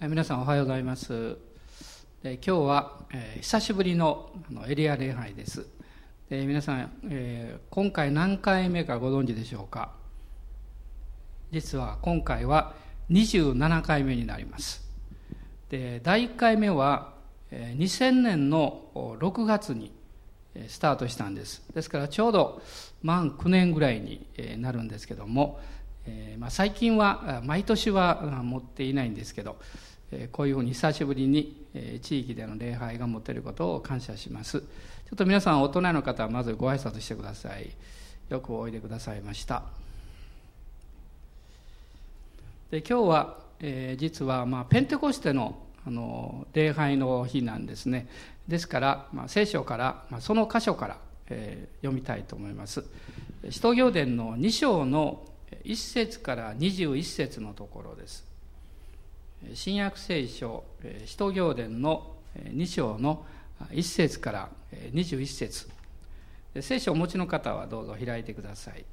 皆さんおはようございます。今日は、えー、久しぶりのあのエリア礼拝です。で皆さん、えー、今回何回目かご存知でしょうか？実は今回は27回目になります。で第1回目は、えー、2000年の6月にスタートしたんです。ですからちょうど満9年ぐらいになるんですけども、えーまあ、最近は毎年は持っていないんですけどえこういうふうに久しぶりにえ地域での礼拝が持てることを感謝します。ちょっと皆さん大人の方はまずご挨拶してください。よくおいでくださいました。で今日は、えー、実は、まあ、ペンテコステのあの礼拝の日なんですね。ですから、まあ、聖書から、まあ、その箇所から、えー、読みたいと思います。使徒行伝の2章の1節から21節のところです。新約聖書使徒行伝の2章の1節から21節。聖書をお持ちの方はどうぞ開いてください。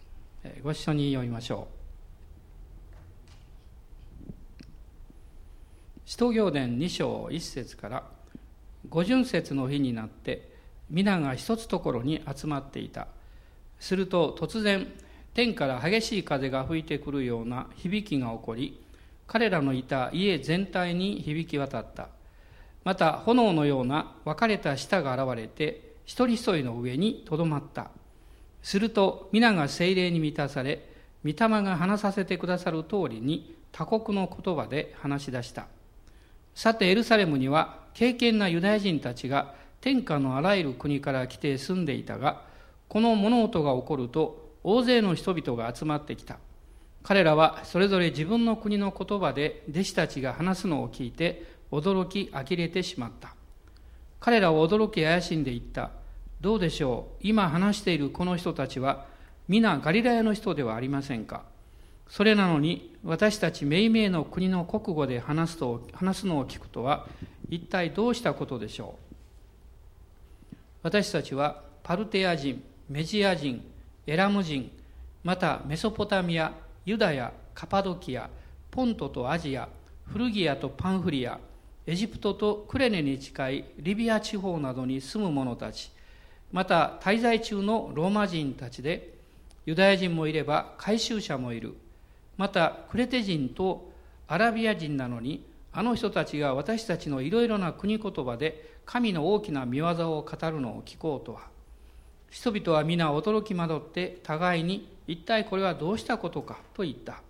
ご一緒に読みましょう。使徒行伝2章1節から五巡節の日になって皆が一つところに集まっていた。すると突然天から激しい風が吹いてくるような響きが起こり彼らのいた家全体に響き渡った。また炎のような分かれた舌が現れて一人一人の上にとどまった。すると皆が精霊に満たされ、御霊が話させてくださる通りに他国の言葉で話し出した。さてエルサレムには敬虔なユダヤ人たちが天下のあらゆる国から来て住んでいたが、この物音が起こると大勢の人々が集まってきた。彼らはそれぞれ自分の国の言葉で弟子たちが話すのを聞いて驚き呆れてしまった。彼らは驚き怪しんでいった。どうでしょう？今話しているこの人たちは皆ガリラヤの人ではありませんか？それなのに私たち命名の国の国語で話すと話すのを聞くとは一体どうしたことでしょう？私たちはパルテア人メジア人エラム人またメソポタミアユダヤ、カパドキア、ポントとアジア、フルギアとパンフリア、エジプトとクレネに近いリビア地方などに住む者たち、また滞在中のローマ人たちで、ユダヤ人もいれば回収者もいる。またクレテ人とアラビア人なのに、あの人たちが私たちのいろいろな国言葉で神の大きな見業を語るのを聞こうとは。人々は皆驚き惑って互いに一体これはどうしたことかと言った。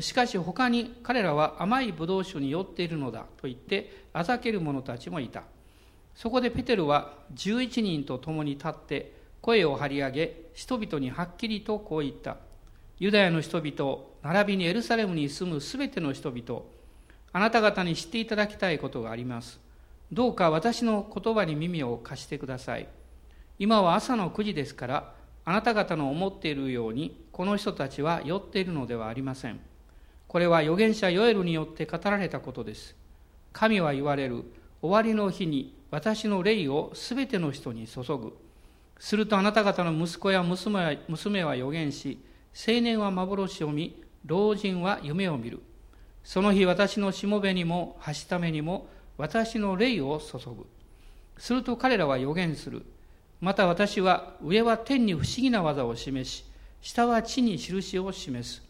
しかし他に彼らは甘いブドウ酒に酔っているのだと言ってあざける者たちもいた。そこでペテルは11人と共に立って声を張り上げ人々にはっきりとこう言った。ユダヤの人々並びにエルサレムに住むすべての人々あなた方に知っていただきたいことがあります。どうか私の言葉に耳を貸してください。今は朝の9時ですからあなた方の思っているようにこの人たちは酔っているのではありません。これは預言者ヨエルによって語られたことです。神は言われる。終わりの日に私の霊をすべての人に注ぐ。するとあなた方の息子や娘は娘は預言し青年は幻を見老人は夢を見る。その日私のしもべにもはしためにも私の霊を注ぐ。すると彼らは預言する。また私は上は天に不思議な技を示し、下は地に印を示す。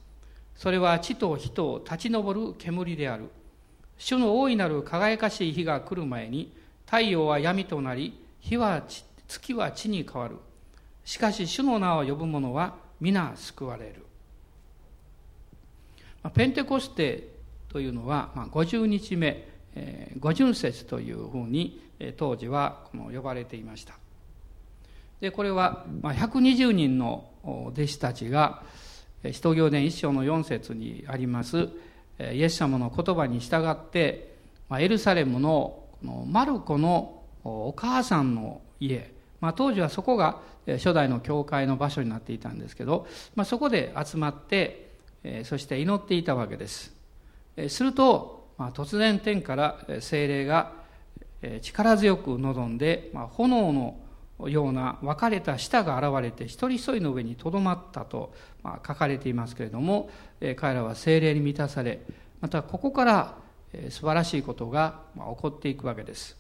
それは地と人を立ち上る煙である。主の大いなる輝かしい日が来る前に、太陽は闇となり、日は月は地に変わる。しかし主の名を呼ぶ者は皆救われる。ペンテコステというのは、まあ、50日目、五巡節というふうに当時はこの呼ばれていました。でこれは120人の弟子たちが使徒行伝一章の4節にありますイエス様の言葉に従ってエルサレムのマルコのお母さんの家、まあ、当時はそこが初代の教会の場所になっていたんですけど、まあ、そこで集まってそして祈っていたわけです。すると、まあ、突然天から精霊が力強く望んで、まあ、炎のような分かれた舌が現れて一人一人の上にとどまったと、まあ、書かれていますけれども、え彼らは精霊に満たされまたここから素晴らしいことが起こっていくわけです。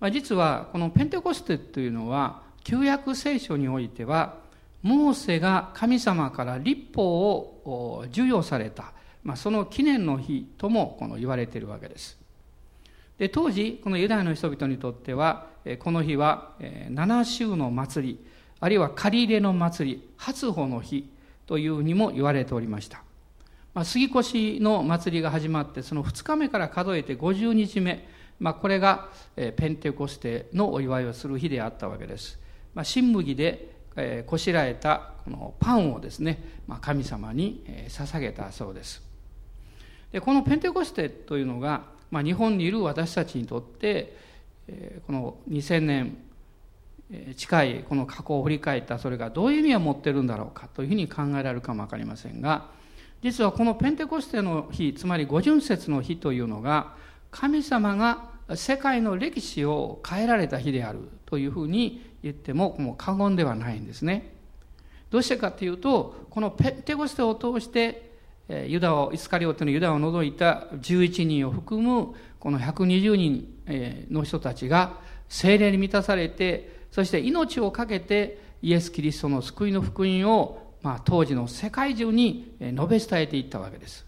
まあ、実はこのペンテコステというのは旧約聖書においてはモーセが神様から立法を授与された、まあ、その記念の日ともこの言われているわけです。で当時このユダヤの人々にとってはこの日は七週の祭りあるいは借り入れの祭り初穂の日というにも言われておりました、まあ、杉越の祭りが始まってその2日目から数えて50日目、まあ、これがペンテコステのお祝いをする日であったわけです、まあ、新麦でこしらえたこのパンをですね、まあ、神様に捧げたそうです。でこのペンテコステというのが、まあ、日本にいる私たちにとってこの2000年近いこの過去を振り返ったそれがどういう意味を持ってるんだろうかというふうに考えられるかも分かりませんが実はこのペンテコステの日つまり五巡節の日というのが神様が世界の歴史を変えられた日であるというふうに言ってももう過言ではないんですね。どうしてかというとこのペンテコステを通してユダをイスカリオテのユダを除いた11人を含むこの120人の人たちが精霊に満たされてそして命を懸けてイエス・キリストの救いの福音を、まあ、当時の世界中に述べ伝えていったわけです。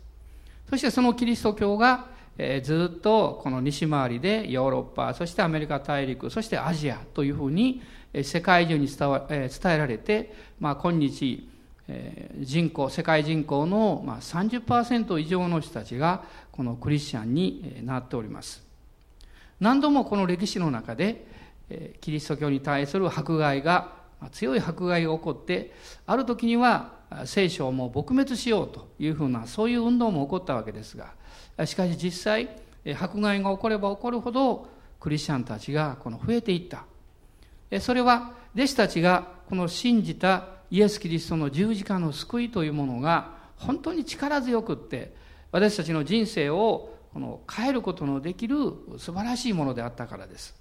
そしてそのキリスト教が、えー、ずっとこの西回りでヨーロッパ、そしてアメリカ大陸、そしてアジアというふうに世界中に伝わ、えー、伝えられて、まあ、今日、え、人口、世界人口の、ま、30%以上の人たちがこのクリスチャンになっております。何度もこの歴史の中で、キリスト教に対する迫害が強い迫害が起こってある時には聖書をもう撲滅しようというふうなそういう運動も起こったわけですがしかし実際迫害が起これば起こるほどクリスチャンたちがこの増えていったそれは弟子たちがこの信じたイエス・キリストの十字架の救いというものが本当に力強くって私たちの人生をこの変えることのできる素晴らしいものであったからです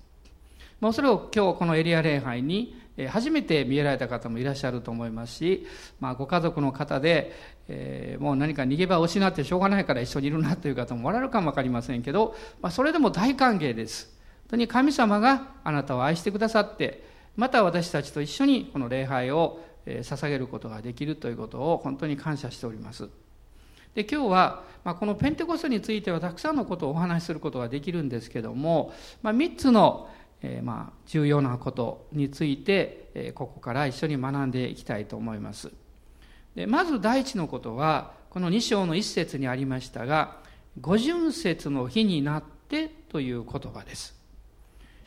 まあ、それを今日このエリア礼拝に初めて見えられた方もいらっしゃると思いますし、まあ、ご家族の方で、えー、もう何か逃げ場を失ってしょうがないから一緒にいるなという方もおられるかも分かりませんけど、まあ、それでも大歓迎です。本当に神様があなたを愛してくださって、また私たちと一緒にこの礼拝を捧げることができるということを本当に感謝しております。で今日は、まあ、このペンテコステについてはたくさんのことをお話しすることができるんですけども、まあ、3つのえー、まあ重要なことについて、えー、ここから一緒に学んでいきたいと思います。でまず第一のことはこの2章の一節にありましたが五巡節の日になってという言葉です。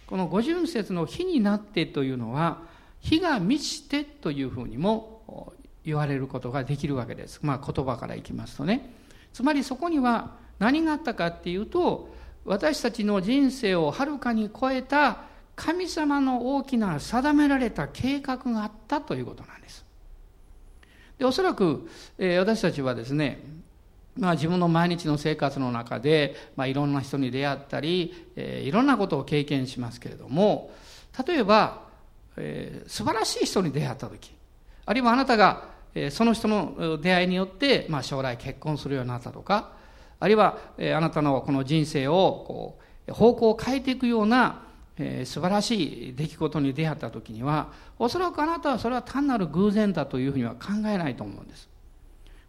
この五巡節の日になってというのは日が満ちてというふうにも言われることができるわけです。まあ言葉からいきますとね。つまりそこには何があったかっていうと私たちの人生をはるかに超えた神様の大きな定められた計画があったということなんです。でおそらく、えー、私たちはですね、まあ、自分の毎日の生活の中で、まあ、いろんな人に出会ったり、えー、いろんなことを経験しますけれども例えば、えー、素晴らしい人に出会った時あるいはあなたが、えー、その人の出会いによって、まあ、将来結婚するようになったとかあるいは、えあなたのこの人生をこう方向を変えていくような、えー、素晴らしい出来事に出会った時にはおそらくあなたはそれは単なる偶然だというふうには考えないと思うんです。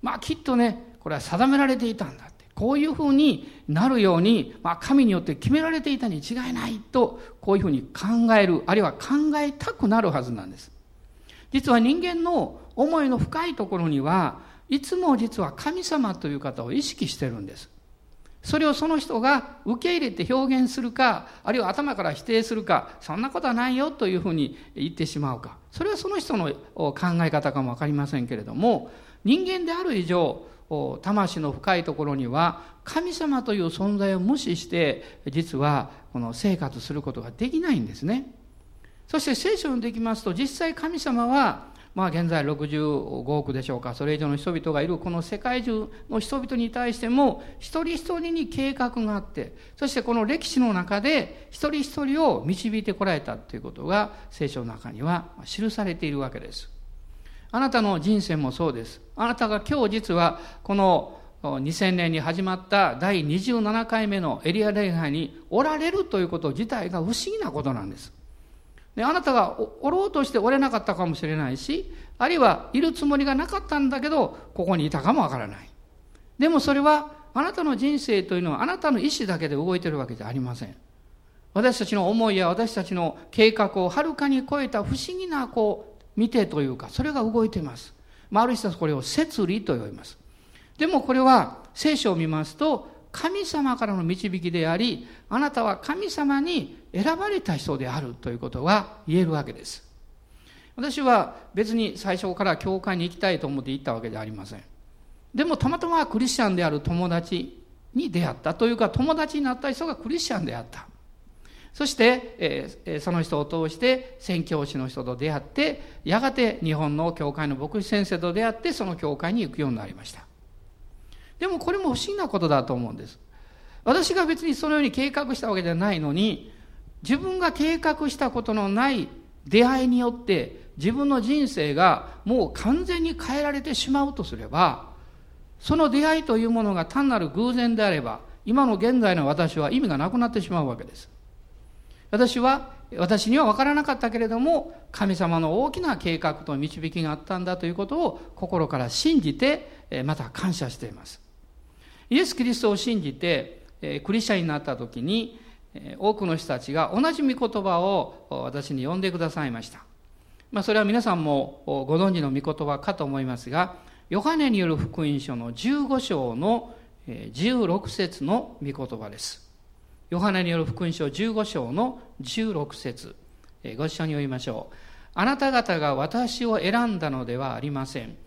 まあきっとねこれは定められていたんだこういうふうになるように、まあ、神によって決められていたに違いないとこういうふうに考えるあるいは考えたくなるはずなんです。実は人間の思いの深いところにはいつも実は神様という方を意識してるんです。それをその人が受け入れて表現するか、あるいは頭から否定するか、そんなことはないよというふうに言ってしまうか。それはその人の考え方かもわかりませんけれども、人間である以上、魂の深いところには神様という存在を無視して実はこの生活することができないんですね。そして聖書にできますと実際神様はまあ現在65億でしょうか、それ以上の人々がいるこの世界中の人々に対しても、一人一人に計画があって、そしてこの歴史の中で一人一人を導いてこられたということが聖書の中には記されているわけです。あなたの人生もそうです。あなたが今日実はこの2000年に始まった第27回目のエリア礼拝におられるということ自体が不思議なことなんです。であなたがおろうとしておれなかったかもしれないし、あるいはいるつもりがなかったんだけど、ここにいたかもわからない。でもそれは、あなたの人生というのはあなたの意思だけで動いてるわけじゃありません。私たちの思いや私たちの計画をはるかに超えた不思議なこう見てというかそれが動いています。まあ、ある人はこれを摂理と呼びます。でもこれは聖書を見ますと神様からの導きでありあなたは神様に選ばれた人であるということが言えるわけです。私は別に最初から教会に行きたいと思って行ったわけではありません。でもたまたまクリスチャンである友達に出会ったというか友達になった人がクリスチャンであった。そして、えー、その人を通して宣教師の人と出会って、やがて日本の教会の牧師先生と出会って、その教会に行くようになりました。でもこれも不思議なことだと思うんです。私が別にそのように計画したわけじゃないのに、自分が計画したことのない出会いによって、自分の人生がもう完全に変えられてしまうとすれば、その出会いというものが単なる偶然であれば、今の現在の私は意味がなくなってしまうわけです。私は私には分からなかったけれども神様の大きな計画と導きがあったんだということを心から信じてまた感謝しています。イエス・キリストを信じてクリスチャンになった時に多くの人たちが同じ御言葉を私に呼んでくださいました、まあ、それは皆さんもご存知の御言葉かと思いますがヨハネによる福音書の15章の16節の御言葉です。ヨハネによる福音書15章の16節ご一緒に読みましょう。あなた方が私を選んだのではありません。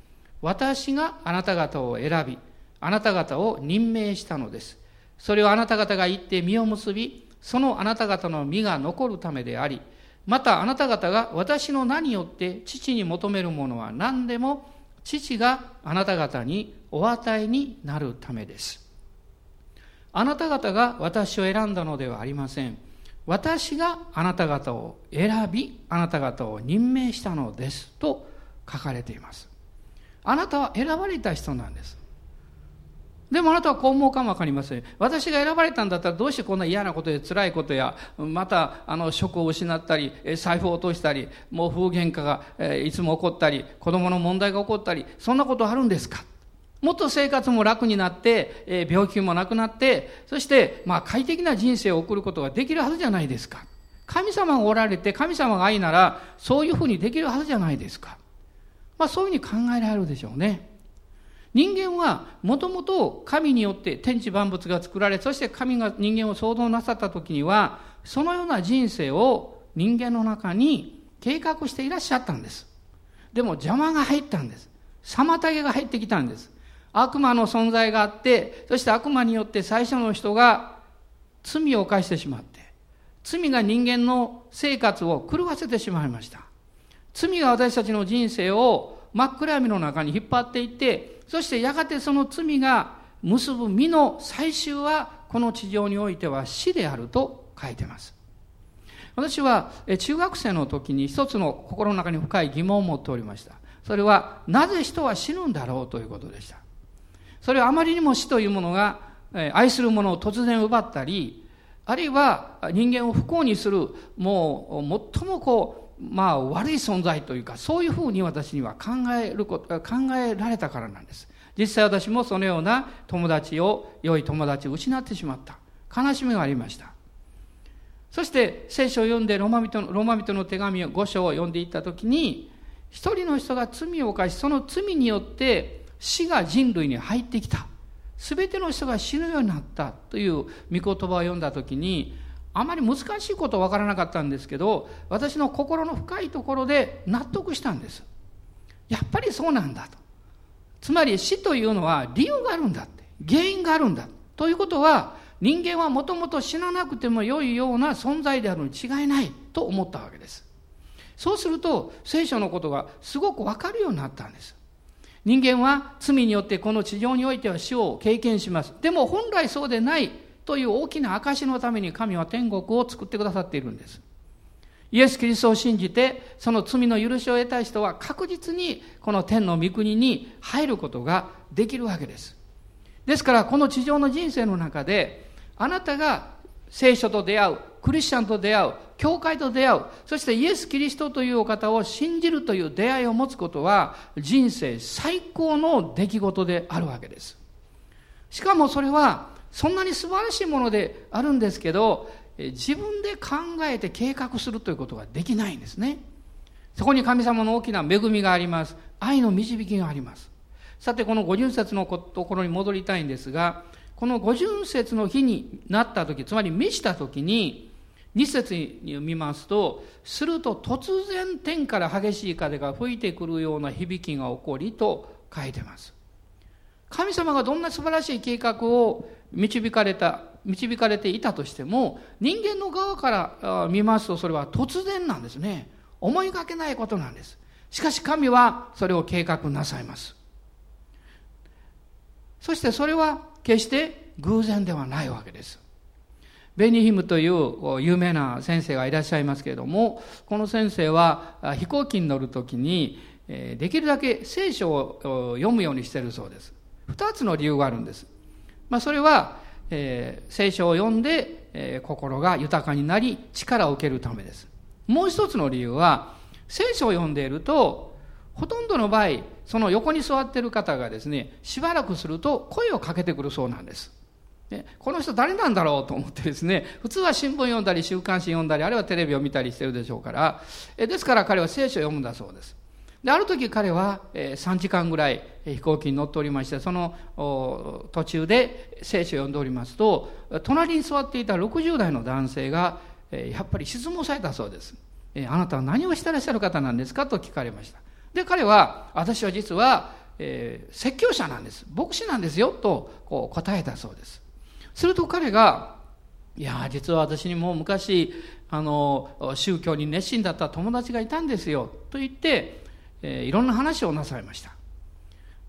私があなた方を選び、あなた方を任命したのです。それをあなた方が言って実を結び、そのあなた方の実が残るためであり、またあなた方が私の名によって父に求めるものは何でも父があなた方にお与えになるためです。あなた方が私を選んだのではありません。私があなた方を選び、あなた方を任命したのです。と書かれています。あなたは選ばれた人なんです。でもあなたはこう思うかもわかりません。私が選ばれたんだったらどうしてこんな嫌なことや辛いことや、またあの職を失ったり、財布を落としたり、もう風喧嘩がいつも起こったり、子供の問題が起こったり、そんなことあるんですか？もっと生活も楽になって、えー、病気もなくなって、そして、まあ、快適な人生を送ることができるはずじゃないですか。神様がおられて、神様が愛なら、そういうふうにできるはずじゃないですか。まあ、そういうふうに考えられるでしょうね。人間は、もともと神によって天地万物が作られ、そして神が人間を創造なさった時には、そのような人生を人間の中に計画していらっしゃったんです。でも邪魔が入ったんです。妨げが入ってきたんです。悪魔の存在があって、そして悪魔によって最初の人が罪を犯してしまって、罪が人間の生活を狂わせてしまいました。罪が私たちの人生を真っ暗闇の中に引っ張っていって、そしてやがてその罪が結ぶ実の最終はこの地上においては死であると書いてます。私は中学生の時に一つの心の中に深い疑問を持っておりました。それはなぜ人は死ぬんだろうということでした。それはあまりにも死というものが、愛するものを突然奪ったり、あるいは人間を不幸にする、もう最もこう、まあ悪い存在というか、そういうふうに私には考えること、考えられたからなんです。実際私もそのような友達を、良い友達を失ってしまった。悲しみがありました。そして聖書を読んでロマ人のロマ人の手紙を5章を読んでいったときに、一人の人が罪を犯し、その罪によって死が人類に入ってきた。すべての人が死ぬようになったという御言葉を読んだときに、あまり難しいことは分からなかったんですけど、私の心の深いところで納得したんです。やっぱりそうなんだと。つまり死というのは理由があるんだって。原因があるんだ。ということは、人間はもともと死ななくても良いような存在であるに違いないと思ったわけです。そうすると、聖書のことがすごくわかるようになったんです。人間は罪によってこの地上においては死を経験します。でも本来そうでないという大きな証のために神は天国を作ってくださっているんです。イエス・キリストを信じて、その罪の許しを得た人は確実にこの天の御国に入ることができるわけです。ですからこの地上の人生の中であなたが聖書と出会うクリスチャンと出会う教会と出会うそしてイエス・キリストというお方を信じるという出会いを持つことは人生最高の出来事であるわけです。しかもそれはそんなに素晴らしいものであるんですけど自分で考えて計画するということができないんですね。そこに神様の大きな恵みがあります。愛の導きがあります。さてこの五巡節のところに戻りたいんですがこの五巡節の日になった時つまり満ちた時に二節に見ますとすると突然天から激しい風が吹いてくるような響きが起こりと書いてます。神様がどんな素晴らしい計画を導かれた導かれていたとしても人間の側から見ますとそれは突然なんですね。思いがけないことなんです。しかし神はそれを計画なさいます。そしてそれは決して偶然ではないわけです。ベニヒムという有名な先生がいらっしゃいますけれどもこの先生は飛行機に乗るときにできるだけ聖書を読むようにしているそうです。二つの理由があるんです、まあ、それは、えー、聖書を読んで、えー、心が豊かになり力を受けるためです。もう一つの理由は聖書を読んでいるとほとんどの場合その横に座っている方がですねしばらくすると声をかけてくるそうなんです。この人誰なんだろうと思ってですね普通は新聞読んだり週刊誌読んだりあるいはテレビを見たりしてるでしょうからですから彼は聖書を読むんだそうです。である時彼は3時間ぐらい飛行機に乗っておりましてその途中で聖書を読んでおりますと隣に座っていた60代の男性がやっぱり質問されたそうです。あなたは何をしてらっしゃる方なんですかと聞かれました。で彼は私は実は、え、説教者なんです。牧師なんですよとこう答えたそうです。すると彼がいや実は私にも昔あの宗教に熱心だった友達がいたんですよと言って、えー、いろんな話をなさいました。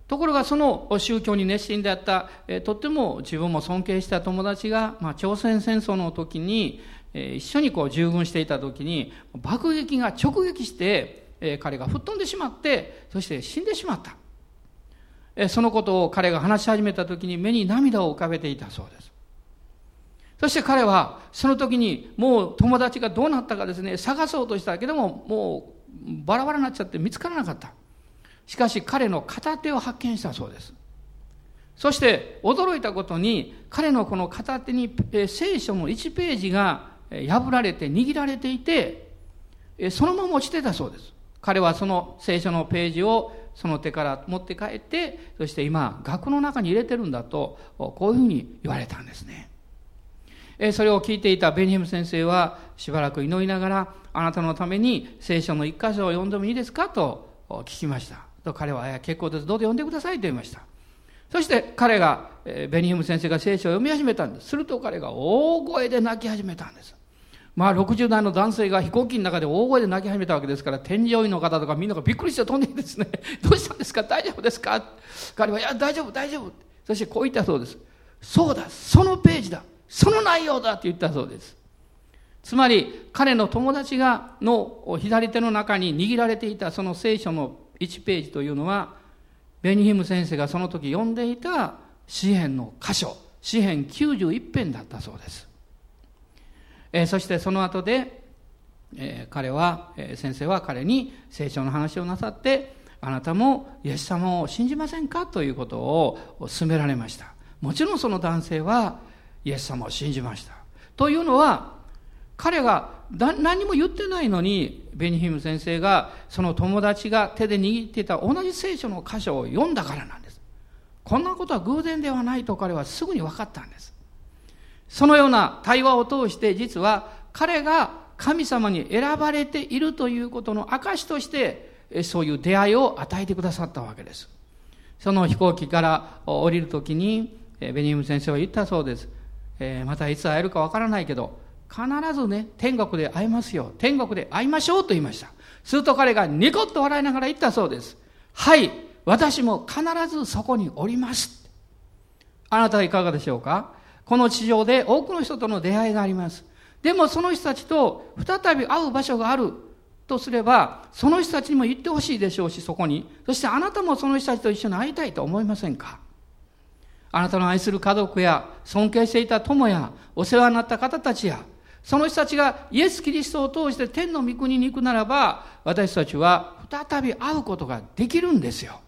ところがその宗教に熱心であった、えー、とっても自分も尊敬した友達が、まあ、朝鮮戦争の時に、えー、一緒にこう従軍していた時に爆撃が直撃して、えー、彼が吹っ飛んでしまってそして死んでしまった。えそのことを彼が話し始めた時に目に涙を浮かべていたそうです。そして彼はその時にもう友達がどうなったかですね探そうとしたけどももうバラバラになっちゃって見つからなかった。しかし彼の片手を発見したそうです。そして驚いたことに彼のこの片手に聖書の1ページが破られて握られていてそのまま落ちてたそうです。彼はその聖書のページをその手から持って帰ってそして今額の中に入れてるんだとこういうふうに言われたんですね。えそれを聞いていたベニヒム先生はしばらく祈りながらあなたのために聖書の一箇所を読んでもいいですかと聞きました。と彼は結構です。どうぞ読んでくださいと言いました。そして彼がえベニヒム先生が聖書を読み始めたんです。すると彼が大声で泣き始めたんです。まあ60代の男性が飛行機の中で大声で泣き始めたわけですから添乗員の方とかみんながびっくりして飛んでですね。どうしたんですか？大丈夫ですか？彼は「いや大丈夫大丈夫」そしてこう言ったそうです。そうだそのページだ。その内容だって言ったそうです。つまり彼の友達がの左手の中に握られていたその聖書の1ページというのはベニヒム先生がその時読んでいた詩篇の箇所詩篇91編だったそうです、えー、そしてその後で、えー、彼は、えー、先生は彼に聖書の話をなさってあなたもイエス様を信じませんか？ということを勧められました。もちろんその男性はイエス様を信じました。というのは、彼が何も言ってないのに、ベニヒム先生がその友達が手で握っていた同じ聖書の箇所を読んだからなんです。こんなことは偶然ではないと彼はすぐに分かったんです。そのような対話を通して実は彼が神様に選ばれているということの証としてそういう出会いを与えてくださったわけです。その飛行機から降りるときにベニヒム先生は言ったそうです。えー、またいつ会えるかわからないけど、必ずね、天国で会いますよ。天国で会いましょうと言いました。すると彼がニコッと笑いながら言ったそうです。はい、私も必ずそこにおります。あなたはいかがでしょうか？この地上で多くの人との出会いがあります。でもその人たちと再び会う場所があるとすれば、その人たちにも行ってほしいでしょうし、そこに。そしてあなたもその人たちと一緒に会いたいと思いませんか？あなたの愛する家族や尊敬していた友やお世話になった方たちやその人たちがイエス・キリストを通して天の御国に行くならば私たちは再び会うことができるんですよ。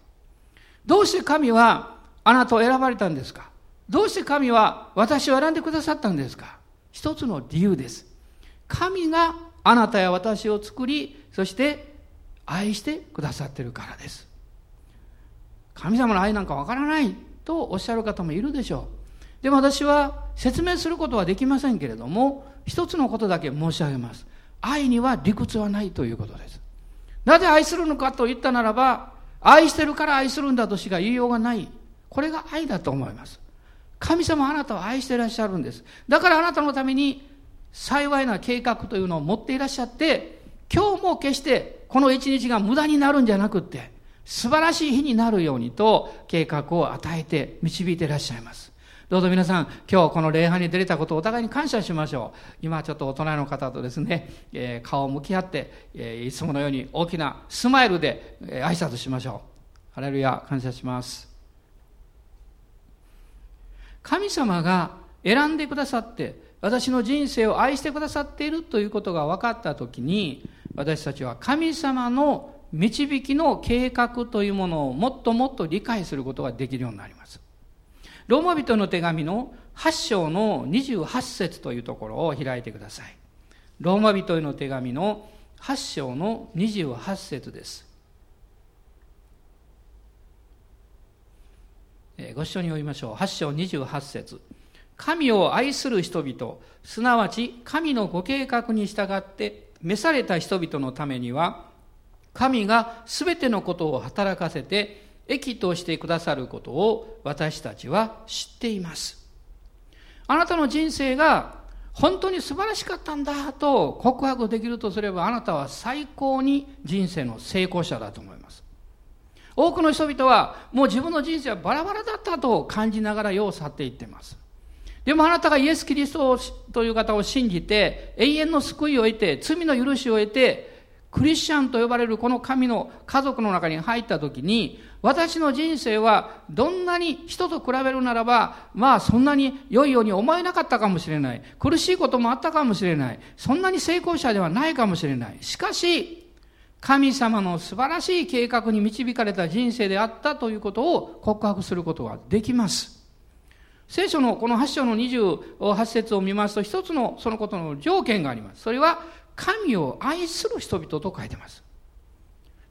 どうして神はあなたを選ばれたんですか？どうして神は私を選んでくださったんですか？一つの理由です。神があなたや私を作りそして愛してくださってるからです。神様の愛なんかわからない。とおっしゃる方もいるでしょう。でも私は説明することはできませんけれども一つのことだけ申し上げます。愛には理屈はないということです。なぜ愛するのかと言ったならば愛してるから愛するんだとしか言いようがない。これが愛だと思います。神様あなたを愛していらっしゃるんです。だからあなたのために幸いな計画というのを持っていらっしゃって今日も決してこの一日が無駄になるんじゃなくって素晴らしい日になるようにと計画を与えて導いていらっしゃいます。どうぞ皆さん、今日この礼拝に出れたことをお互いに感謝しましょう。今ちょっと大人の方とですね、えー、顔を向き合って、えー、いつものように大きなスマイルで、えー、挨拶しましょう。ハレルヤ、感謝します。神様が選んでくださって、私の人生を愛してくださっているということが分かったときに、私たちは神様の導きの計画というものをもっともっと理解することができるようになります。ローマ人の手紙の8章の28節というところを開いてください。ローマ人への手紙の8章の28節です。ご一緒に読みましょう。8章28節神を愛する人々、すなわち神のご計画に従って召された人々のためには、神が全てのことを働かせて益としてくださることを私たちは知っています。あなたの人生が本当に素晴らしかったんだと告白できるとすればあなたは最高に人生の成功者だと思います。多くの人々はもう自分の人生はバラバラだったと感じながら世を去っていってます。でもあなたがイエス・キリストという方を信じて永遠の救いを得て罪の許しを得てクリスチャンと呼ばれるこの神の家族の中に入った時に、私の人生はどんなに人と比べるならば、まあそんなに良いように思えなかったかもしれない。苦しいこともあったかもしれない。そんなに成功者ではないかもしれない。しかし、神様の素晴らしい計画に導かれた人生であったということを告白することができます。聖書のこの8章の28節を見ますと、一つのそのことの条件があります。それは、神を愛する人々と書いてます。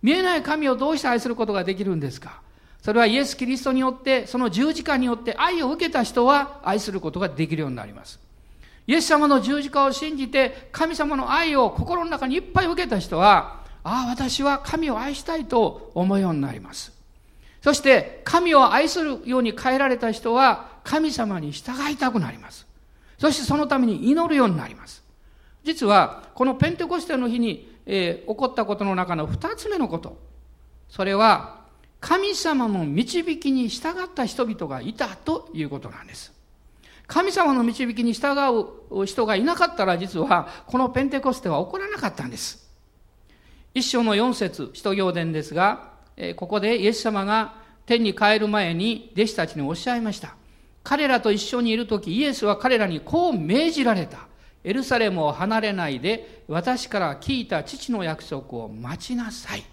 見えない神をどうして愛することができるんですか？それはイエス・キリストによって、その十字架によって愛を受けた人は愛することができるようになります。イエス様の十字架を信じて、神様の愛を心の中にいっぱい受けた人は、ああ、私は神を愛したいと思うようになります。そして、神を愛するように変えられた人は、神様に従いたくなります。そしてそのために祈るようになります。実は、このペンテコステの日に、えー、起こったことの中の二つ目のこと。それは、神様の導きに従った人々がいたということなんです。神様の導きに従う人がいなかったら実はこのペンテコステは起こらなかったんです。一章の四節、使徒行伝ですが、えー、ここでイエス様が天に帰る前に弟子たちにおっしゃいました。彼らと一緒にいるときイエスは彼らにこう命じられた。エルサレムを離れないで私から聞いた父の約束を待ちなさい。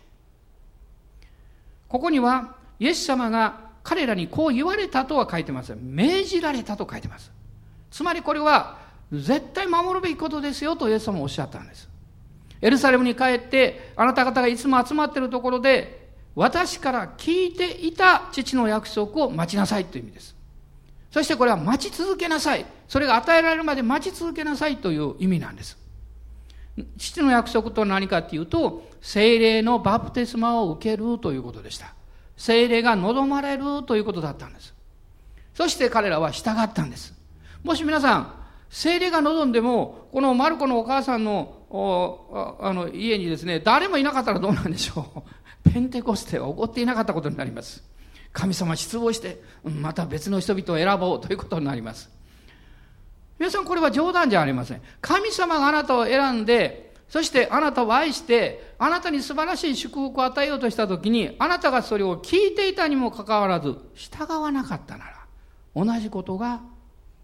ここにはイエス様が彼らにこう言われたとは書いてません。命じられたと書いてます。つまりこれは絶対守るべきことですよとイエス様おっしゃったんです。エルサレムに帰ってあなた方がいつも集まっているところで私から聞いていた父の約束を待ちなさいという意味です。そしてこれは待ち続けなさい。それが与えられるまで待ち続けなさいという意味なんです。父の約束と何かっていうと、精霊のバプテスマを受けるということでした。精霊が望まれるということだったんです。そして彼らは従ったんです。もし皆さん、精霊が望んでも、このマルコのお母さんのあの家にですね、誰もいなかったらどうなんでしょう。ペンテコステは起こっていなかったことになります。神様失望して、また別の人々を選ぼうということになります。皆さんこれは冗談じゃありません。神様があなたを選んで、そしてあなたを愛して、あなたに素晴らしい祝福を与えようとした時に、あなたがそれを聞いていたにもかかわらず、従わなかったなら、同じことが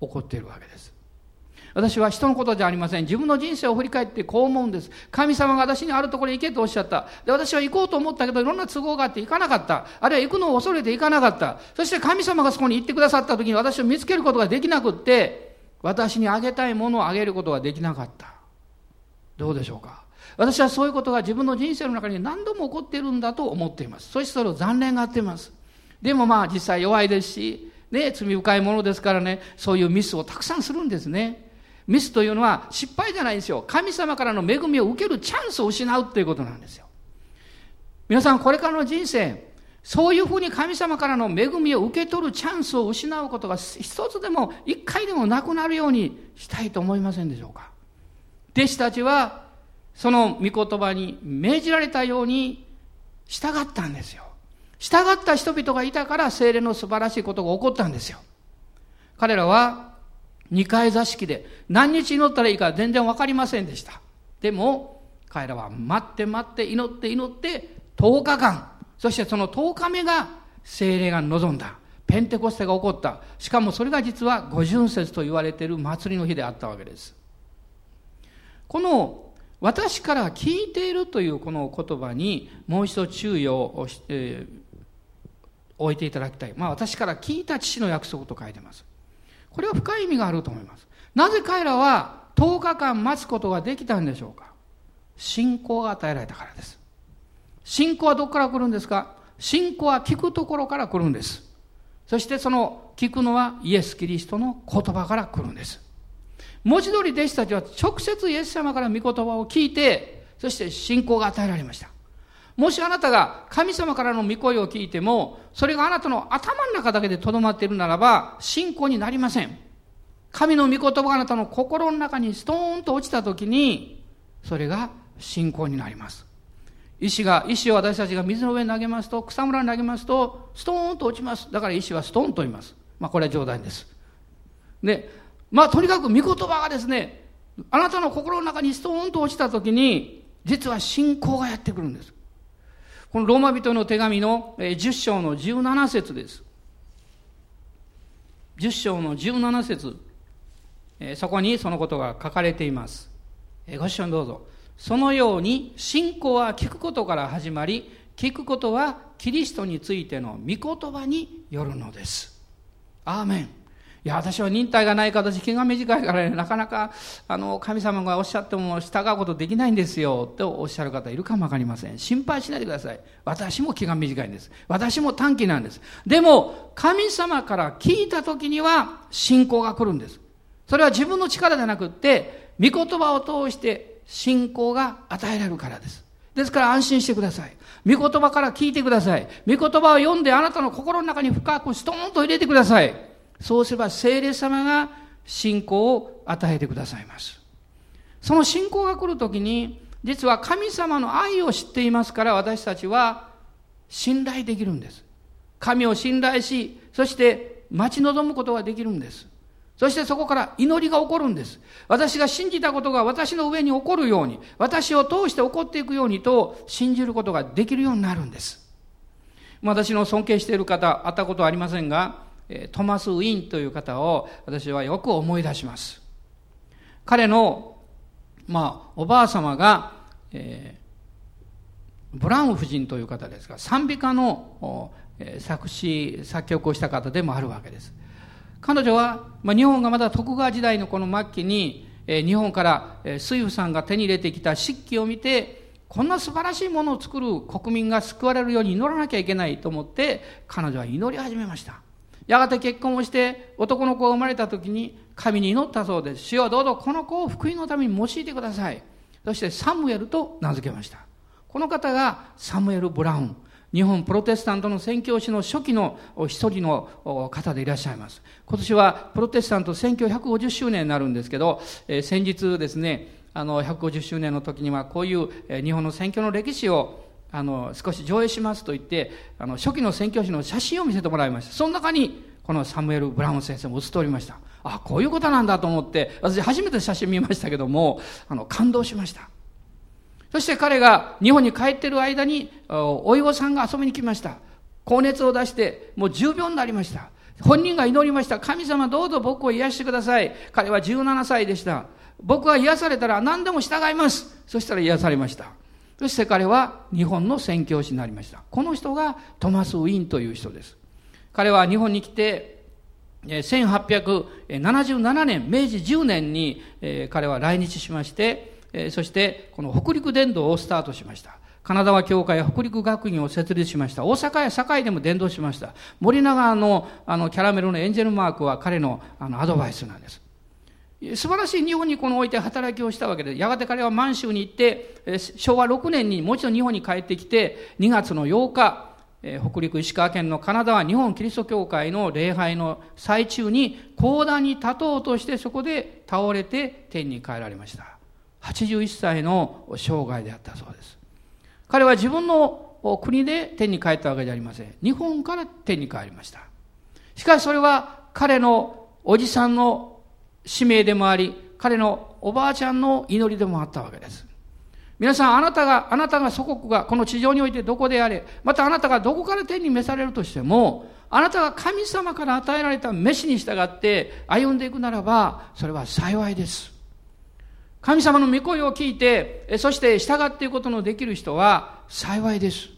起こっているわけです私は人のことじゃありません。自分の人生を振り返ってこう思うんです。神様が私にあるところに行けとおっしゃった。で、私は行こうと思ったけど、いろんな都合があって行かなかった。あるいは行くのを恐れて行かなかった。そして神様がそこに行ってくださった時に私を見つけることができなくって、私にあげたいものをあげることができなかった。どうでしょうか私はそういうことが自分の人生の中に何度も起こっているんだと思っています。そしてそれを残念がっています。でもまあ実際弱いですし、ね、罪深いものですからね、そういうミスをたくさんするんですね。ミスというのは失敗じゃないんですよ。神様からの恵みを受けるチャンスを失うということなんですよ。皆さん、これからの人生、そういうふうに神様からの恵みを受け取るチャンスを失うことが一つでも一回でもなくなるようにしたいと思いませんでしょうか？弟子たちは、その御言葉に命じられたように従ったんですよ。従った人々がいたから精霊の素晴らしいことが起こったんですよ。彼らは二階座敷で何日祈ったらいいか全然わかりませんでした。でも、彼らは待って待って祈って祈って10日間、そしてその10日目が精霊が望んだ。ペンテコステが起こった。しかもそれが実は五巡節と言われている祭りの日であったわけです。この私から聞いているというこの言葉にもう一度注意を、えー、置いていただきたい。まあ私から聞いた父の約束と書いてます。これは深い意味があると思います。なぜ彼らは10日間待つことができたんでしょうか？信仰が与えられたからです。信仰はどこから来るんですか？信仰は聞くところから来るんです。そしてその聞くのはイエス・キリストの言葉から来るんです。文字通り弟子たちは直接イエス様から御言葉を聞いて、そして信仰が与えられました。もしあなたが神様からの御声を聞いても、それがあなたの頭の中だけで留まっているならば、信仰になりません。神の御言葉があなたの心の中にストーンと落ちた時に、それが信仰になります。石が、石を私たちが水の上に投げますと、草むらに投げますと、ストーンと落ちます。だから石はストーンと言います。まあこれは冗談です。で、まあとにかく御言葉がですね、あなたの心の中にストーンと落ちた時に、実は信仰がやってくるんです。このローマ人の手紙の10章の17節です。10章の17節そこにそのことが書かれています。ご一緒にどうぞ。そのように信仰は聞くことから始まり、聞くことはキリストについての御言葉によるのです。アーメン。いや、私は忍耐がない形、気が短いからね、なかなか、あの、神様がおっしゃっても従うことできないんですよ、とおっしゃる方いるかもわかりません。心配しないでください。私も気が短いんです。私も短期なんです。でも、神様から聞いた時には、信仰が来るんです。それは自分の力じゃなくって、御言葉を通して信仰が与えられるからです。ですから安心してください。御言葉から聞いてください。御言葉を読んであなたの心の中に深くストーンと入れてください。そうすれば聖霊様が信仰を与えてくださいます。その信仰が来るときに、実は神様の愛を知っていますから私たちは信頼できるんです。神を信頼し、そして待ち望むことができるんです。そしてそこから祈りが起こるんです。私が信じたことが私の上に起こるように、私を通して起こっていくようにと信じることができるようになるんです。私の尊敬している方、会ったことはありませんが、トマス・ウィンという方を私はよく思い出します。彼の、まあ、おばあ様が、えー、ブラウン夫人という方ですが、賛美歌の作詞、作曲をした方でもあるわけです。彼女は、まあ、日本がまだ徳川時代のこの末期に、日本から、え、水夫さんが手に入れてきた漆器を見て、こんな素晴らしいものを作る国民が救われるように祈らなきゃいけないと思って、彼女は祈り始めました。やがて結婚をして男の子が生まれた時に神に祈ったそうです。主よどうぞこの子を福音のために用いてください。そしてサムエルと名付けました。この方がサムエル・ブラウン。日本プロテスタントの宣教師の初期の一人の方でいらっしゃいます。今年はプロテスタント宣教150周年になるんですけど、えー、先日ですね、あの、150周年の時にはこういう、日本の宣教の歴史をあの、少し上映しますと言って、あの、初期の宣教師の写真を見せてもらいました。その中に、このサムエル・ブラウン先生も写っておりました。あ、こういうことなんだと思って、私初めて写真見ましたけども、あの、感動しました。そして彼が日本に帰っている間に、おいごさんが遊びに来ました。高熱を出して、もう重病になりました。本人が祈りました。神様どうぞ僕を癒してください。彼は17歳でした。僕は癒されたら何でも従います。そしたら癒されました。そして彼は日本の宣教師になりました。この人がトマス・ウィンという人です。彼は日本に来て、1877年、明治10年に彼は来日しまして、そしてこの北陸伝道をスタートしました。金沢教会や北陸学院を設立しました。大阪や堺でも伝道しました。森永のあのキャラメルのエンジェルマークは彼のあのアドバイスなんです。素晴らしい日本にこの置いて働きをしたわけで、やがて彼は満州に行って、昭和6年にもう一度日本に帰ってきて、2月の8日、北陸石川県の金沢日本キリスト教会の礼拝の最中に講談に立とうとしてそこで倒れて天に帰られました。81歳の生涯であったそうです。彼は自分の国で天に帰ったわけじゃありません。日本から天に帰りました。しかしそれは彼のおじさんの使命でもあり、彼のおばあちゃんの祈りでもあったわけです。皆さん、あなたが、あなたが祖国がこの地上においてどこであれ、またあなたがどこから天に召されるとしても、あなたが神様から与えられた召しに従って歩んでいくならば、それは幸いです。神様の御声を聞いて、そして従っていくことのできる人は幸いです。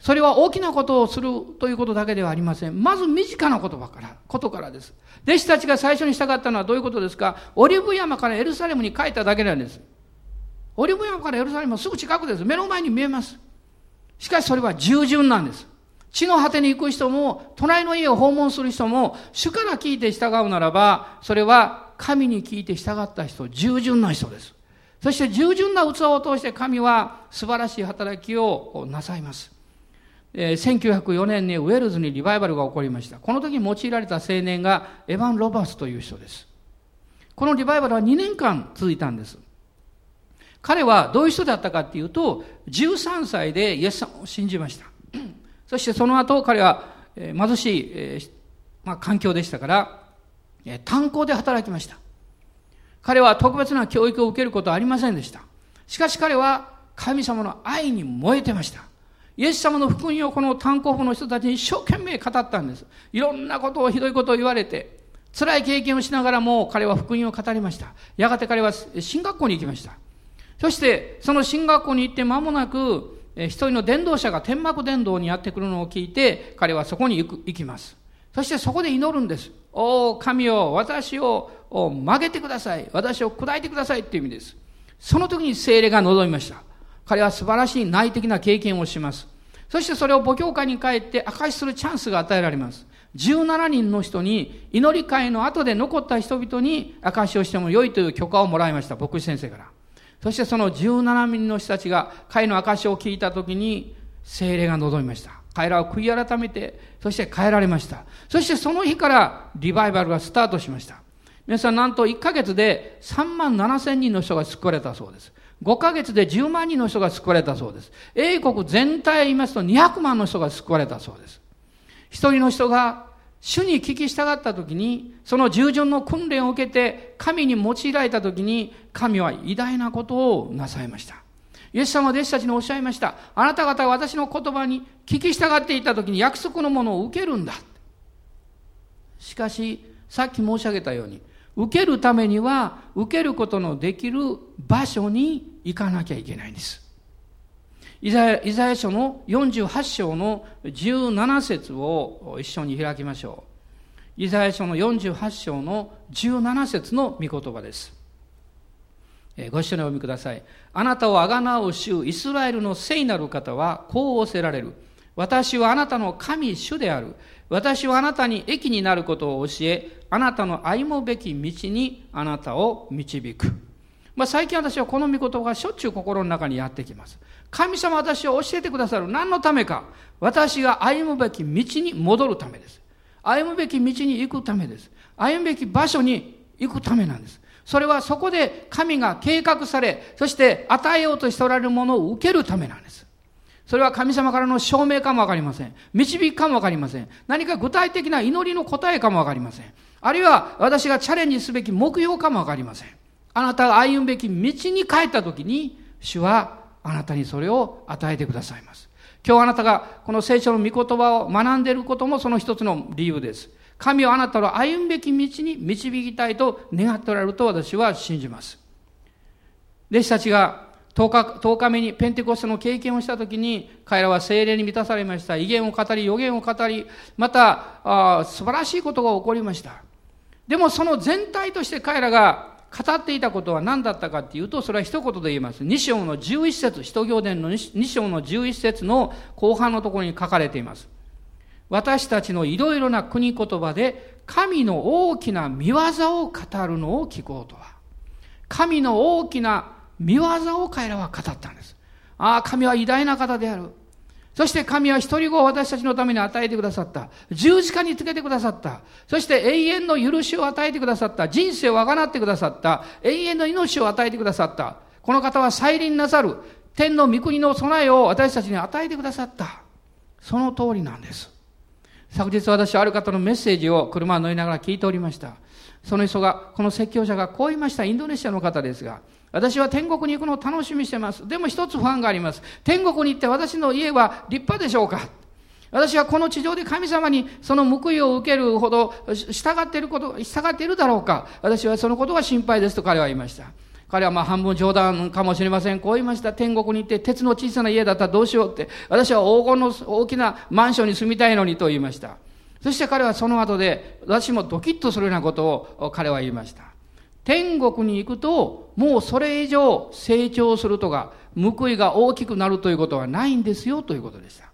それは大きなことをするということだけではありません。まず身近な言葉から、ことからです。弟子たちが最初に従ったのはどういうことですか？オリブ山からエルサレムに帰っただけなんです。オリブ山からエルサレムはすぐ近くです。目の前に見えます。しかしそれは従順なんです。地の果てに行く人も、隣の家を訪問する人も、主から聞いて従うならば、それは神に聞いて従った人、従順な人です。そして従順な器を通して神は素晴らしい働きをなさいます。1904年にウェルズにリバイバルが起こりました。この時に用いられた青年がエヴァン・ロバースという人です。このリバイバルは2年間続いたんです。彼はどういう人だったかっていうと、13歳でイエス様を信じました。そしてその後彼は貧しい、まあ、環境でしたから、炭鉱で働きました。彼は特別な教育を受けることはありませんでした。しかし彼は神様の愛に燃えてました。イエス様の福音をこの炭鉱夫の人たちに一生懸命語ったんです。いろんなことをひどいことを言われて、辛い経験をしながらも彼は福音を語りました。やがて彼は進学校に行きました。そしてその進学校に行って間もなく、一人の伝道者が天幕伝道にやってくるのを聞いて、彼はそこに行く行きます。そしてそこで祈るんです。おお、神よ、私を曲げてください。私を砕いてくださいっていう意味です。その時に精霊が望みました。彼は素晴らしい内的な経験をします。そしてそれを母教会に帰って証しするチャンスが与えられます。17人の人に祈り会の後で残った人々に証しをしても良いという許可をもらいました。牧師先生から。そしてその17人の人たちが会の証しを聞いた時に精霊が望みました。彼らを悔い改めて、そして変えられました。そしてその日からリバイバルがスタートしました。皆さんなんと1ヶ月で3万7千人の人が救われたそうです。5ヶ月で10万人の人が救われたそうです。英国全体言いますと200万の人が救われたそうです。一人の人が主に聞き従った時に、その従順の訓練を受けて神に用いられた時に、神は偉大なことをなさいました。イエス様は弟子たちにおっしゃいました。あなた方が私の言葉に聞き従っていた時に約束のものを受けるんだ。しかし、さっき申し上げたように、受けるためには受けることのできる場所に行かなきゃいけないんです。イザヤ書の48章の17節を一緒に開きましょう。イザヤ書の48章の17節の御言葉です。ご一緒にお読みください。あなたをあがなう主、イスラエルの聖なる方はこう仰せられる。私はあなたの神主である。私はあなたに益になることを教え、あなたの歩むべき道にあなたを導く。まあ、最近私はこの御言葉がしょっちゅう心の中にやってきます。神様私を教えてくださる。何のためか。私が歩むべき道に戻るためです。歩むべき道に行くためです。歩むべき場所に行くためなんです。それはそこで神が計画され、そして与えようとしておられるものを受けるためなんです。それは神様からの証明かもわかりません。導きかもわかりません。何か具体的な祈りの答えかもわかりません。あるいは私がチャレンジすべき目標かもわかりません。あなたが歩むべき道に帰った時に、主はあなたにそれを与えてくださいます。今日あなたがこの聖書の御言葉を学んでいることもその一つの理由です。神はあなたの歩むべき道に導きたいと願っておられると私は信じます。弟子たちが10日 ,10 日目にペンテコステの経験をしたときに、彼らは精霊に満たされました。威厳を語り、予言を語り、またあ素晴らしいことが起こりました。でもその全体として彼らが語っていたことは何だったかっていうと、それは一言で言えます。2章の11節使徒行伝の 2, 2章の11節の後半のところに書かれています。私たちのいろいろな国言葉で、神の大きな見業を語るのを聞こうとは。神の大きな見業を彼らは語ったんです。ああ、神は偉大な方である。そして神は一人子を私たちのために与えてくださった。十字架につけてくださった。そして永遠の許しを与えてくださった。人生をあがなってくださった。永遠の命を与えてくださった。この方は再臨なさる。天の御国の備えを私たちに与えてくださった。その通りなんです。昨日私はある方のメッセージを車に乗りながら聞いておりました。その人が、この説教者がこう言いました。インドネシアの方ですが、私は天国に行くのを楽しみしてます。でも一つ不安があります。天国に行って私の家は立派でしょうか私はこの地上で神様にその報いを受けるほど従っていること、従っているだろうか私はそのことが心配ですと彼は言いました。彼はまあ半分冗談かもしれません。こう言いました。天国に行って鉄の小さな家だったらどうしようって。私は黄金の大きなマンションに住みたいのにと言いました。そして彼はその後で私もドキッとするようなことを彼は言いました。天国に行くと、もうそれ以上成長するとか、報いが大きくなるということはないんですよということでした。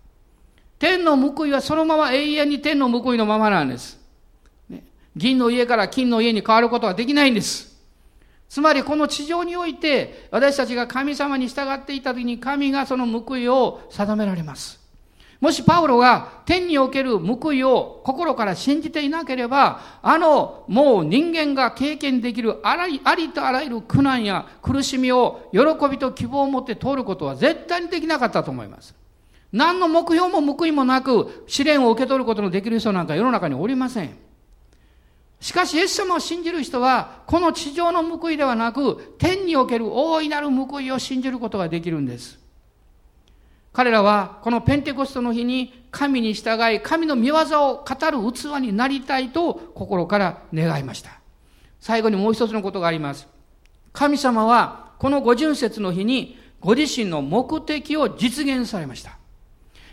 天の報いはそのまま永遠に天の報いのままなんです。ね、銀の家から金の家に変わることはできないんです。つまりこの地上において私たちが神様に従っていた時に神がその報いを定められます。もしパウロが天における報いを心から信じていなければ、あのもう人間が経験できるありありとあらゆる苦難や苦しみを喜びと希望を持って通ることは絶対にできなかったと思います。何の目標も報いもなく試練を受け取ることのできる人なんか世の中におりません。しかし、イエス様を信じる人は、この地上の報いではなく、天における大いなる報いを信じることができるんです。彼らはこのペンテコストの日に神に従い、神の見業を語る器になりたいと心から願いました。最後にもう一つのことがあります。神様はこの五巡節の日にご自身の目的を実現されました。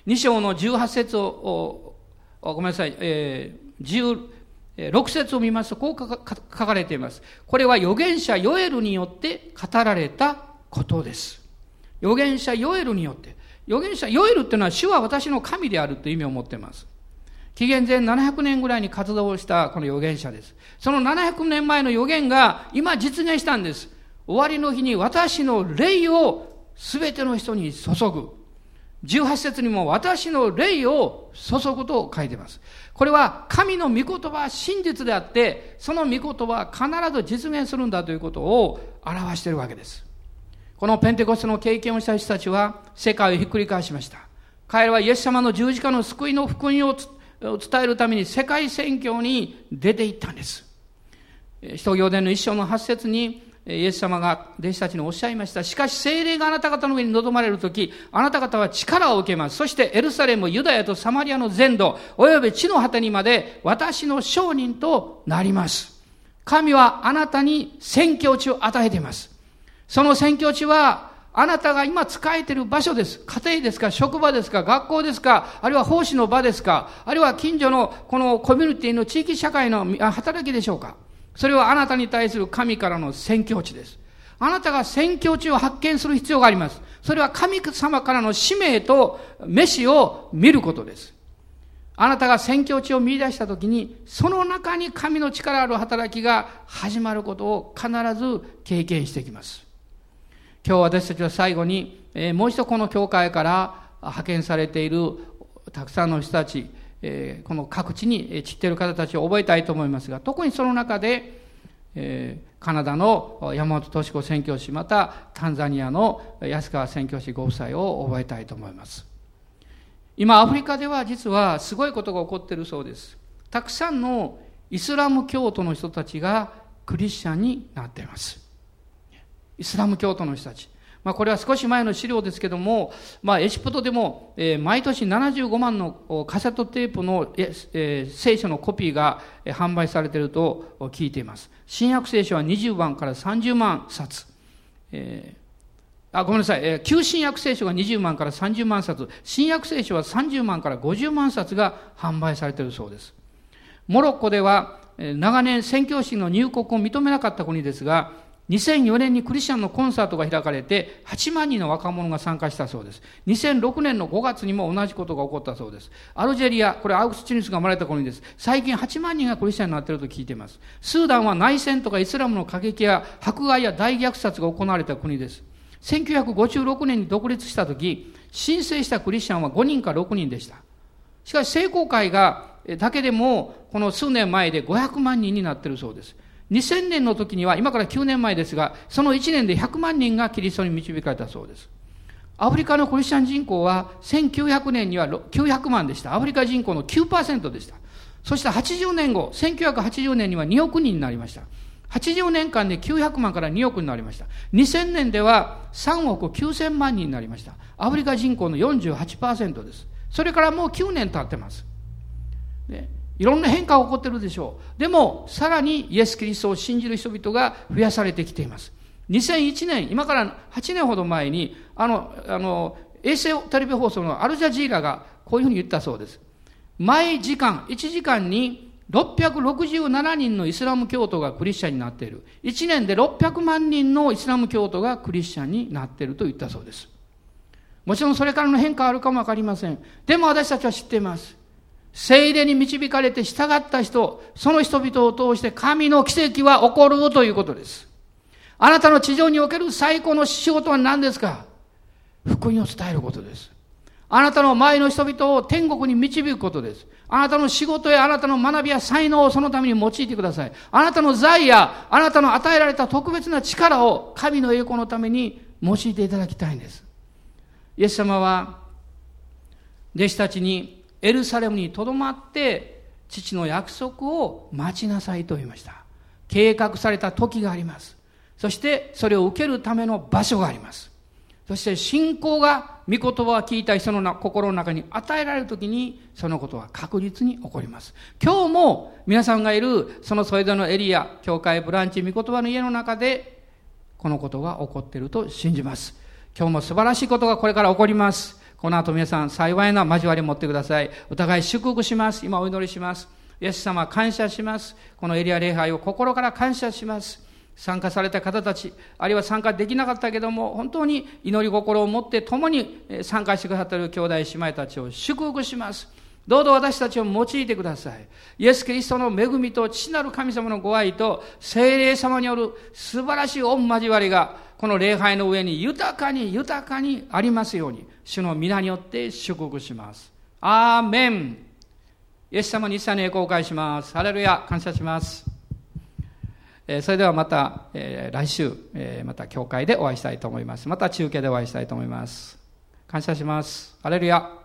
二章の十八節を、ごめんなさい、えー、節を見ますとこう書かれています。これは預言者ヨエルによって語られたことです。預言者ヨエルによって。預言者、ヨエルっていうのは主は私の神であるという意味を持っています。紀元前700年ぐらいに活動したこの預言者です。その700年前の預言が今実現したんです。終わりの日に私の霊を全ての人に注ぐ。18節にも私の霊を注ぐと書いています。これは神の御言葉は真実であって、その御言葉は必ず実現するんだということを表しているわけです。このペンテコステの経験をした人たちは世界をひっくり返しました。彼らはイエス様の十字架の救いの福音を伝えるために世界宣教に出て行ったんです。使徒行伝の一章の八節にイエス様が弟子たちにおっしゃいました。しかし精霊があなた方の上に臨まれるとき、あなた方は力を受けます。そしてエルサレム、ユダヤとサマリアの全土、および地の果てにまで私の証人となります。神はあなたに宣教地を与えています。その宣教地は、あなたが今使えている場所です。家庭ですか職場ですか学校ですかあるいは奉仕の場ですかあるいは近所のこのコミュニティの地域社会の働きでしょうかそれはあなたに対する神からの宣教地です。あなたが宣教地を発見する必要があります。それは神様からの使命と飯を見ることです。あなたが宣教地を見出したときに、その中に神の力ある働きが始まることを必ず経験していきます。今日私たちは最後に、えー、もう一度この教会から派遣されているたくさんの人たち、えー、この各地に散っている方たちを覚えたいと思いますが、特にその中で、えー、カナダの山本敏子宣教師、またタンザニアの安川宣教師ご夫妻を覚えたいと思います。今、アフリカでは実はすごいことが起こっているそうです。たくさんのイスラム教徒の人たちがクリスチャンになっています。イスラム教徒の人たち。まあ、これは少し前の資料ですけども、まあ、エジプトでも、えー、毎年75万のカセットテープの、えー、聖書のコピーが販売されていると聞いています。新約聖書は20万から30万冊。えー、あ、ごめんなさい。えー、旧新約聖書が20万から30万冊。新約聖書は30万から50万冊が販売されているそうです。モロッコでは、長年宣教師の入国を認めなかった国ですが、2004年にクリスチャンのコンサートが開かれて、8万人の若者が参加したそうです。2006年の5月にも同じことが起こったそうです。アルジェリア、これアウグスチヌスが生まれた国です。最近8万人がクリスチャンになっていると聞いています。スーダンは内戦とかイスラムの過激や迫害や大虐殺が行われた国です。1956年に独立した時、申請したクリスチャンは5人か6人でした。しかし、聖公会が、だけでも、この数年前で500万人になっているそうです。2000年の時には、今から9年前ですが、その1年で100万人がキリストに導かれたそうです。アフリカのクリスチャン人口は1900年には900万でした。アフリカ人口の9%でした。そして80年後、1980年には2億人になりました。80年間で900万から2億になりました。2000年では3億9000万人になりました。アフリカ人口の48%です。それからもう9年経ってます。ねいろんな変化が起こってるでしょう。でも、さらにイエス・キリストを信じる人々が増やされてきています。2001年、今から8年ほど前に、あの、あの、衛星テレビ放送のアルジャジーラがこういうふうに言ったそうです。毎時間、1時間に667人のイスラム教徒がクリスチャンになっている。1年で600万人のイスラム教徒がクリスチャンになっていると言ったそうです。もちろんそれからの変化あるかもわかりません。でも私たちは知っています。精霊に導かれて従った人、その人々を通して神の奇跡は起こるということです。あなたの地上における最高の仕事は何ですか？福音を伝えることです。あなたの前の人々を天国に導くことです。あなたの仕事やあなたの学びや才能をそのために用いてください。あなたの財やあなたの与えられた特別な力を神の栄光のために用いていただきたいんです。イエス様は弟子たちにエルサレムにとどまって父の約束を待ちなさいと言いました。計画された時があります。そしてそれを受けるための場所があります。そして信仰が御言葉を聞いた人の心の中に与えられる時にそのことは確実に起こります。今日も皆さんがいるそのそれぞれのエリア教会ブランチ御言葉の家の中でこのことが起こっていると信じます。今日も素晴らしいことがこれから起こります。この後皆さん幸いな交わりを持ってください。お互い祝福します。今お祈りします。イエス様感謝します。このエリア礼拝を心から感謝します。参加された方たち、あるいは参加できなかったけども、本当に祈り心を持って共に参加してくださっている兄弟姉妹たちを祝福します。どうぞ私たちを用いてください。イエス・キリストの恵みと父なる神様のご愛と精霊様による素晴らしい御交わりがこの礼拝の上に豊かに豊かにありますように、主の皆によって祝福します。アーメン。イエス様に一切の栄光を返します。ハレルヤ、感謝します。えー、それではまた、えー、来週、えー、また教会でお会いしたいと思います。また中継でお会いしたいと思います。感謝します。ハレルヤ。